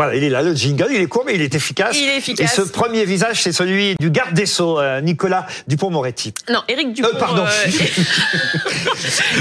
Voilà, il est là, le jingle, il est court, mais il est efficace. Il est efficace. Et ce premier visage, c'est celui du garde des Sceaux, euh, Nicolas Dupont-Moretti. Non, Éric Dupont. Euh, pardon.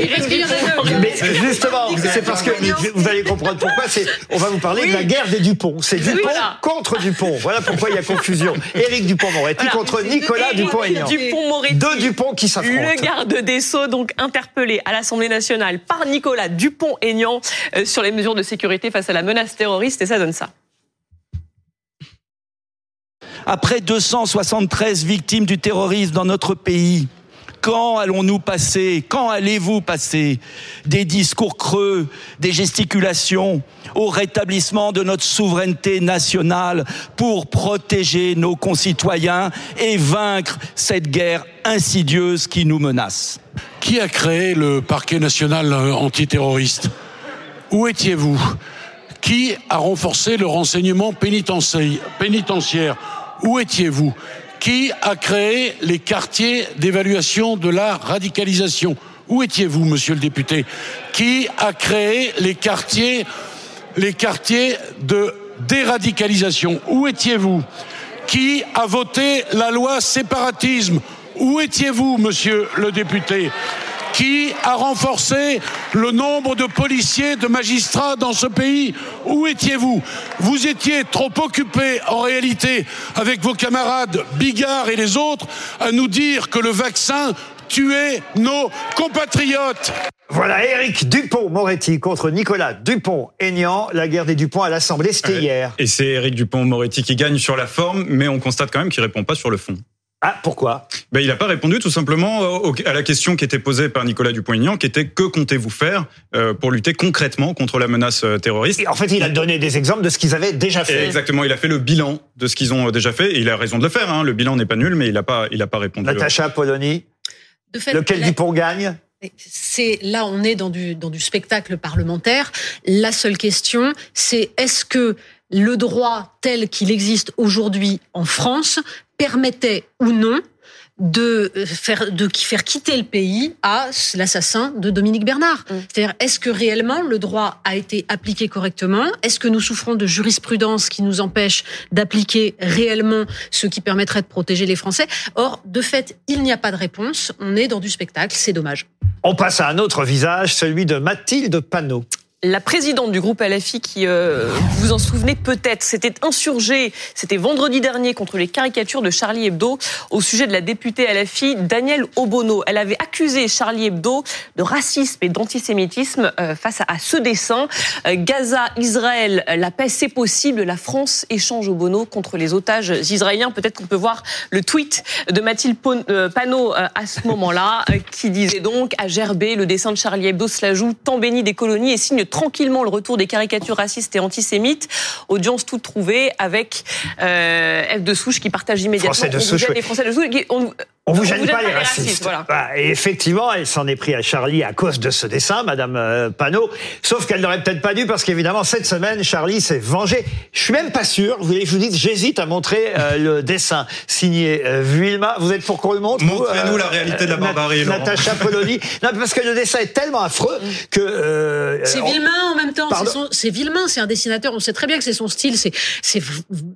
Éric Dupont. Mais justement, c'est parce que vous allez comprendre pourquoi. C'est, on va vous parler Oui. de la guerre des Dupont. C'est Dupont voilà. contre Dupont. Voilà pourquoi il y a confusion. Éric Dupont-Moretti Voilà. contre Nicolas Dupont-Aignan. Dupont-Moretti. Deux Dupont qui s'affrontent. Le garde des Sceaux, donc interpellé à l'Assemblée nationale par Nicolas Dupont-Aignan euh, sur les mesures de sécurité face à la menace terroriste, et ça donne ça. Après 273 victimes du terrorisme dans notre pays, quand allons-nous passer, quand allez-vous passer des discours creux, des gesticulations au rétablissement de notre souveraineté nationale pour protéger nos concitoyens et vaincre cette guerre insidieuse qui nous menace? Qui a créé le parquet national euh, antiterroriste? Où étiez-vous? Qui a renforcé le renseignement pénitentiaire pénitentiaire? Où étiez-vous? Qui a créé les quartiers d'évaluation de la radicalisation? Où étiez-vous, monsieur le député? Qui a créé les quartiers, les quartiers de déradicalisation? Où étiez-vous? Qui a voté la loi séparatisme? Où étiez-vous, monsieur le député? Qui a renforcé le nombre de policiers, de magistrats dans ce pays? Où étiez-vous? Vous étiez trop occupés, en réalité, avec vos camarades Bigard et les autres, à nous dire que le vaccin tuait nos compatriotes. Voilà, Éric Dupont-Moretti contre Nicolas Dupont-Aignan. La guerre des Dupont à l'Assemblée, c'était hier. Et c'est Éric Dupont-Moretti qui gagne sur la forme, mais on constate quand même qu'il répond pas sur le fond. Ah, pourquoi? Ben, il n'a pas répondu tout simplement au- à la question qui était posée par Nicolas Dupont-Aignan, qui était que comptez-vous faire euh, pour lutter concrètement contre la menace euh, terroriste? Et En fait, il a donné des exemples de ce qu'ils avaient déjà Et fait. Exactement, il a fait le bilan de ce qu'ils ont déjà fait, et il a raison de le faire. Hein. Le bilan n'est pas nul, mais il n'a pas, il a pas répondu. Natacha Polony, De fait, lequel la- Dupont gagne? C'est là on est dans du dans du spectacle parlementaire. La seule question, c'est est-ce que le droit tel qu'il existe aujourd'hui en France permettait ou non de euh, faire de qui- faire quitter le pays à l'assassin de Dominique Bernard. Mm. C'est-à-dire est-ce que réellement le droit a été appliqué correctement? Est-ce que nous souffrons de jurisprudence qui nous empêche d'appliquer réellement ce qui permettrait de protéger les Français? Or, de fait, il n'y a pas de réponse. On est dans du spectacle. C'est dommage. On passe à un autre visage, celui de Mathilde Panot. La présidente du groupe LFI, qui euh, vous vous en souvenez peut-être, s'était insurgée, c'était vendredi dernier, contre les caricatures de Charlie Hebdo au sujet de la députée LFI Danielle Obono. Elle avait accusé Charlie Hebdo de racisme et d'antisémitisme euh, face à, ce dessin. Euh, Gaza, Israël, la paix c'est possible, la France échange Obono contre les otages israéliens. Peut-être qu'on peut voir le tweet de Mathilde Panot à ce moment-là, qui disait donc à Gerbet, le dessin de Charlie Hebdo se la joue, temps béni des colonies et signe tranquillement le retour des caricatures racistes et antisémites. Audience toute trouvée avec euh, F de Souche qui partage immédiatement. Français de Souche, oui. les Français de Souche. qui- On, On vous gêne pas les racistes. voilà. Bah, et effectivement, elle s'en est pris à Charlie à cause de ce dessin, Madame euh, Panot. Sauf qu'elle n'aurait peut-être pas dû parce qu'évidemment cette semaine, Charlie s'est vengé. Je suis même pas sûr. Vous voulez que je vous dise, j'hésite à montrer euh, le dessin signé euh, Vuilma. Vous êtes pour qu'on le montre Montrez-nous la réalité de la barbarie. Natacha Polony. non, parce que le dessin est tellement affreux que. euh, C'est on- Villemain en même temps. C'est son- C'est un dessinateur. On sait très bien que c'est son style. C'est c'est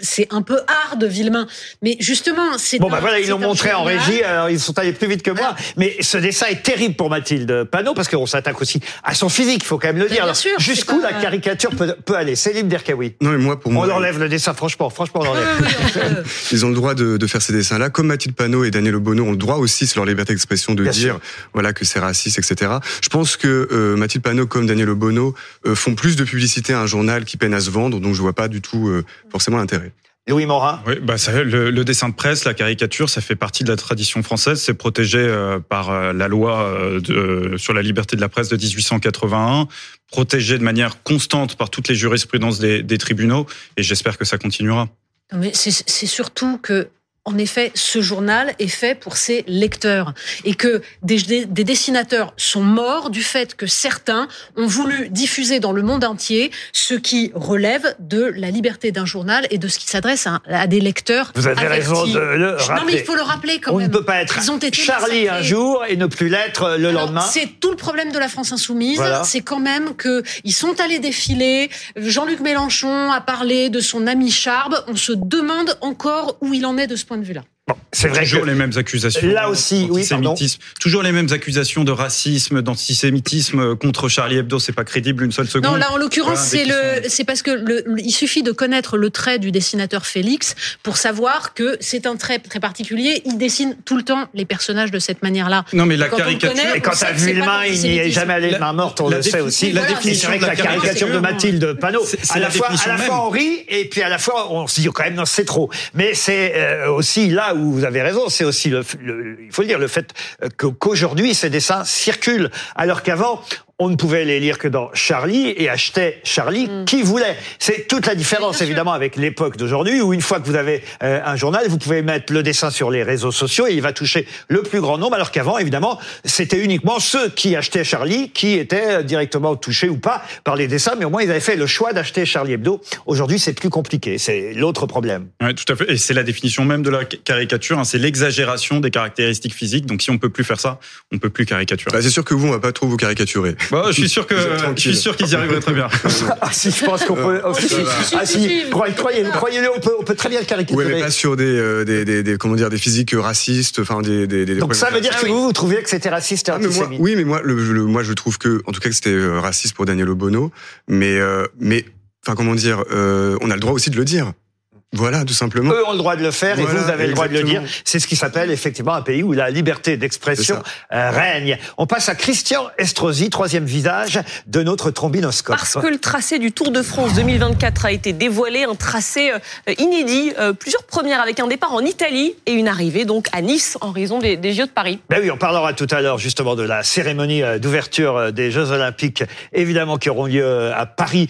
c'est un peu hard Villemain. Mais justement, c'est Bon, un- bah voilà, ils l'ont montré en journal. Alors ils sont allés plus vite que moi. Mais ce dessin est terrible pour Mathilde Panot, parce qu'on s'attaque aussi à son physique, il faut quand même le dire. bien Alors, sûr, Jusqu'où la caricature peut, peut aller? Céline Derkaoui. Non, mais moi, pour On moi, enlève le dessin, franchement, franchement, on peut- ils ont le droit de, de faire ces dessins-là. Comme Mathilde Panot et Daniel Obono ont le droit aussi, c'est leur liberté d'expression, de Bien dire sûr. voilà que c'est raciste, etc. Je pense que euh, Mathilde Panot comme Daniel Obono euh, font plus de publicité à un journal qui peine à se vendre, donc je vois pas du tout euh, forcément l'intérêt. Louis Morin. Oui, bah ça, le, le dessin de presse, la caricature, ça fait partie de la tradition française. C'est protégé euh, par euh, la loi euh, de, sur la liberté de la presse de 1881, protégé de manière constante par toutes les jurisprudences des, des tribunaux. Et j'espère que ça continuera. Non, Mais c'est c'est surtout que en effet, ce journal est fait pour ses lecteurs et que des, des, dessinateurs sont morts du fait que certains ont voulu diffuser dans le monde entier ce qui relève de la liberté d'un journal et de ce qui s'adresse à, à, des lecteurs. Vous avez avertis. raison de le rappeler. Non, mais il faut le rappeler quand On même. ne peut pas être Ils ont été Charlie massacrés. un jour et ne plus l'être le Alors, lendemain. C'est tout le problème de la France insoumise, Voilà. c'est quand même que ils sont allés défiler. Jean-Luc Mélenchon a parlé de son ami Charb. On se demande encore où il en est de ce point de vue-là. Bon, c'est vrai toujours que les mêmes accusations. Là aussi, oui, pardon. Toujours les mêmes accusations de racisme, d'antisémitisme contre Charlie Hebdo. C'est pas crédible une seule seconde. Non, là en l'occurrence, Voilà, c'est dès qu'ils le, sont- c'est parce que le, il suffit de connaître le trait du dessinateur Félix pour savoir que c'est un trait très particulier. Il dessine tout le temps les personnages de cette manière-là. Non, mais la Quand caricature. connaît, Et quand t'as vu le main, il n'y est jamais allé de main morte, on La le sait aussi. la définition de que la la caricature de Mathilde Panot, à la la fois, à la fois on rit et puis à la fois on se dit quand même non c'est trop. Mais c'est euh, aussi là où vous avez raison, c'est aussi le, il faut le dire le fait euh, qu'aujourd'hui ces dessins circulent alors qu'avant on ne pouvait les lire que dans Charlie et achetait Charlie qui voulait. C'est toute la différence évidemment avec l'époque d'aujourd'hui où une fois que vous avez euh, un journal, vous pouvez mettre le dessin sur les réseaux sociaux et il va toucher le plus grand nombre alors qu'avant évidemment c'était uniquement ceux qui achetaient Charlie qui étaient euh, directement touchés ou pas par les dessins mais au moins ils avaient fait le choix d'acheter Charlie Hebdo. Aujourd'hui c'est plus compliqué, c'est l'autre problème. Ouais, tout à fait. Et c'est la définition même de la ca- caricature. hein. C'est l'exagération des caractéristiques physiques. Donc, si on peut plus faire ça, on peut plus caricaturer. Bah, c'est sûr que vous, on va pas trop vous caricaturer. Bah, je suis sûr que je suis sûr qu'ils y arriveraient très bien. ah si je pense qu'on peut si, si, ah, si, croyez- croyez-le, croyez-le, on peut, on peut très bien le caricaturer. mais pas sur des, euh, des, des, des- comment dire, des physiques racistes, enfin des, des, des Donc ça veut dire que oui. vous, vous trouviez que c'était raciste et Ah, mais moi, antisémite. oui, mais moi, le, le- moi, je trouve que, en tout cas, que c'était euh, raciste pour Daniel Obono, mais, euh, mais, enfin, comment dire, euh, on a le droit aussi de le dire. Voilà, tout simplement. Eux ont le droit de le faire et vous avez le droit de le dire. C'est ce qui s'appelle effectivement un pays où la liberté d'expression euh, règne. On passe à Christian Estrosi, troisième visage de notre trombinoscope. Parce que le tracé du Tour de France 2024 a été dévoilé, un tracé euh, inédit, euh, plusieurs premières avec un départ en Italie et une arrivée donc à Nice en raison des, des Jeux de Paris. Ben oui, on parlera tout à l'heure justement de la cérémonie d'ouverture des Jeux Olympiques, évidemment qui auront lieu à Paris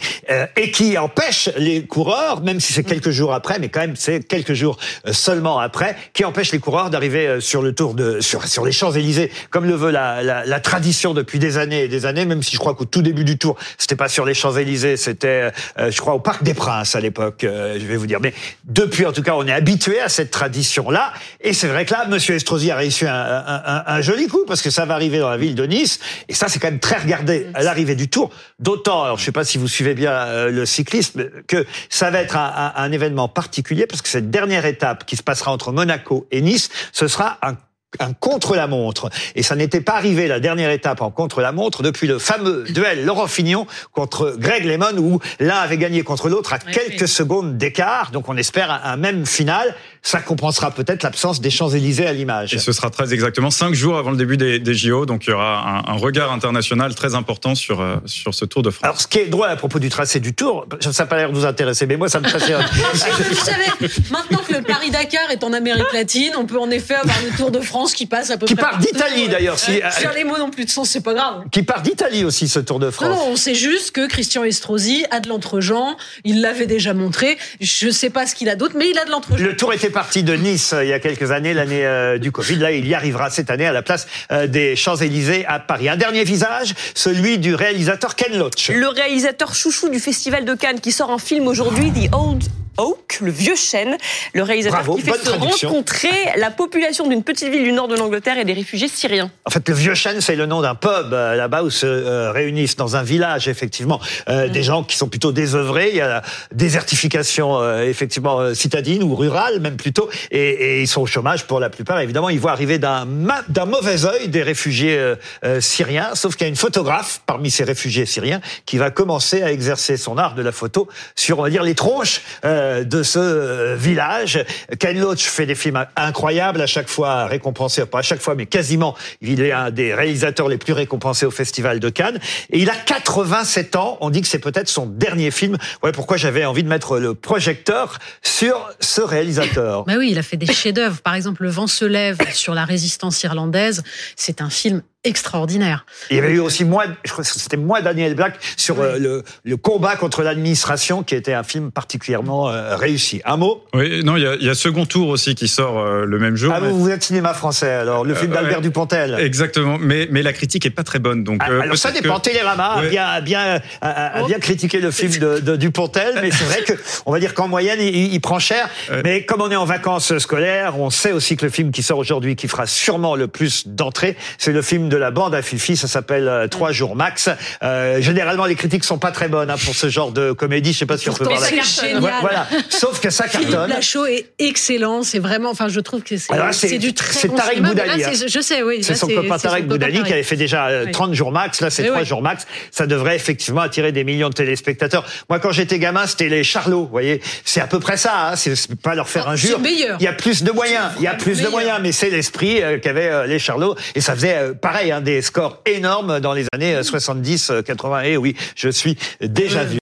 et qui empêche les coureurs, même si c'est quelques jours après, mais quand même c'est quelques jours euh, seulement après, qui empêche les coureurs d'arriver euh, sur le tour de sur sur les Champs Élysées, comme le veut la, la, la tradition depuis des années et des années. Même si je crois qu'au tout début du tour, c'était pas sur les Champs Élysées, c'était euh, je crois au Parc des Princes à l'époque. euh, je vais vous dire, mais depuis en tout cas, on est habitué à cette tradition là, et c'est vrai que là, Monsieur Estrosi a réussi un, un, un, un joli coup parce que ça va arriver dans la ville de Nice, et ça c'est quand même très regardé à l'arrivée du Tour. D'autant, alors je sais pas si vous suivez bien euh, le cyclisme, que ça va être un événement particulier parce que cette dernière étape qui se passera entre Monaco et Nice, ce sera un un contre-la-montre. Et ça n'était pas arrivé, la dernière étape en contre-la-montre, depuis le fameux duel Laurent Fignon contre Greg Lemon, où l'un avait gagné contre l'autre à Oui, quelques oui. secondes d'écart. Donc on espère un, un même final. Ça compensera peut-être l'absence des Champs-Élysées à l'image. Et ce sera très exactement cinq jours avant le début des, des JO. Donc, il y aura un, un regard international très important sur, euh, sur ce Tour de France. Alors, ce qui est drôle à propos du tracé du Tour, ça n'a pas l'air de vous intéresser, mais moi, ça me passionne. Vous savez, maintenant que le Paris-Dakar est en Amérique latine, on peut en effet avoir le Tour de France qui passe à peu Qui près. part partout. d'Italie, d'ailleurs, si- Faire les mots non plus de sens, c'est pas grave. qui part d'Italie aussi, ce Tour de France. non, on sait juste que Christian Estrosi a de l'entre-gens. Il l'avait déjà montré. Je sais pas ce qu'il a d'autre, mais il a de l'entre-gens. Le tour était parti de Nice euh, il y a quelques années, l'année euh, du Covid. Là, il y arrivera cette année à la place euh, des Champs-Élysées à Paris. Un dernier visage, celui du réalisateur Ken Loach. Le réalisateur chouchou du Festival de Cannes qui sort un film aujourd'hui, The Old Oak, le vieux chêne. Le réalisateur Bravo, qui fait se rencontrer la population d'une petite ville du nord de l'Angleterre et des réfugiés syriens. En fait, le Vieux Chêne, c'est le nom d'un pub euh, là-bas où se euh, réunissent dans un village, effectivement, euh, des gens qui sont plutôt désœuvrés. Il y a la désertification, euh, effectivement, citadine ou rurale, même plutôt, et, et ils sont au chômage pour la plupart. Évidemment, ils voient arriver d'un ma- d'un mauvais œil des réfugiés euh, syriens, sauf qu'il y a une photographe parmi ces réfugiés syriens qui va commencer à exercer son art de la photo sur, on va dire, les tronches de ce euh, village. Ken Loach fait des films incroyables, à chaque fois récompensés, pas à chaque fois, mais quasiment, il est un des réalisateurs les plus récompensés au Festival de Cannes. Et il a 87 ans, on dit que c'est peut-être son dernier film. Ouais, pourquoi j'avais envie de mettre le projecteur sur ce réalisateur? Bah oui, il a fait des chefs-d'œuvre. Par exemple, Le vent se lève sur la résistance irlandaise. C'est un film extraordinaire. Il y avait eu aussi moi, je crois que c'était moi Daniel Black sur euh, le, le combat contre l'administration, qui était un film particulièrement euh, réussi. Un mot? Oui, non, il y a, il y a Second Tour aussi qui sort euh, le même jour. Ah, mais- vous, vous êtes cinéma français, alors le film d'Albert ouais. Dupontel. Exactement, mais, mais la critique est pas très bonne. Donc, Ah, euh, alors ça dépend. que- Télérama a Ouais. bien, a bien, a- a- a bien critiqué le film de, de Dupontel, mais c'est vrai que on va dire qu'en moyenne il, il prend cher. Ouais. Mais comme on est en vacances scolaires, on sait aussi que le film qui sort aujourd'hui, qui fera sûrement le plus d'entrées, c'est le film de la bande à Fifi. Ça s'appelle euh, Trois jours max. Euh, généralement, les critiques sont pas très bonnes hein, pour ce genre de comédie. Je sais pas si on peut voir la-. Voilà. Sauf que ça cartonne. Lachaud est excellent. C'est vraiment, enfin, je trouve que c'est du très c'est bon Tarek cinéma, Boudali, là, hein. Je sais, oui. C'est son copain Tarek Boudali qui avait fait déjà euh, Oui. 30 jours max. Là, c'est Eh 3 oui. jours max. Ça devrait effectivement attirer des millions de téléspectateurs. Moi, quand j'étais gamin, c'était les Charlots. Vous voyez, c'est à peu près ça. Hein. C'est pas leur faire injure. meilleur. Il y a plus de moyens. Il y a plus de moyens, mais c'est l'esprit qu'avaient les Charlots. Et ça faisait euh, pareil, hein, des scores énormes dans les années euh, 70, euh, 80. Et oui, je suis déjà vu.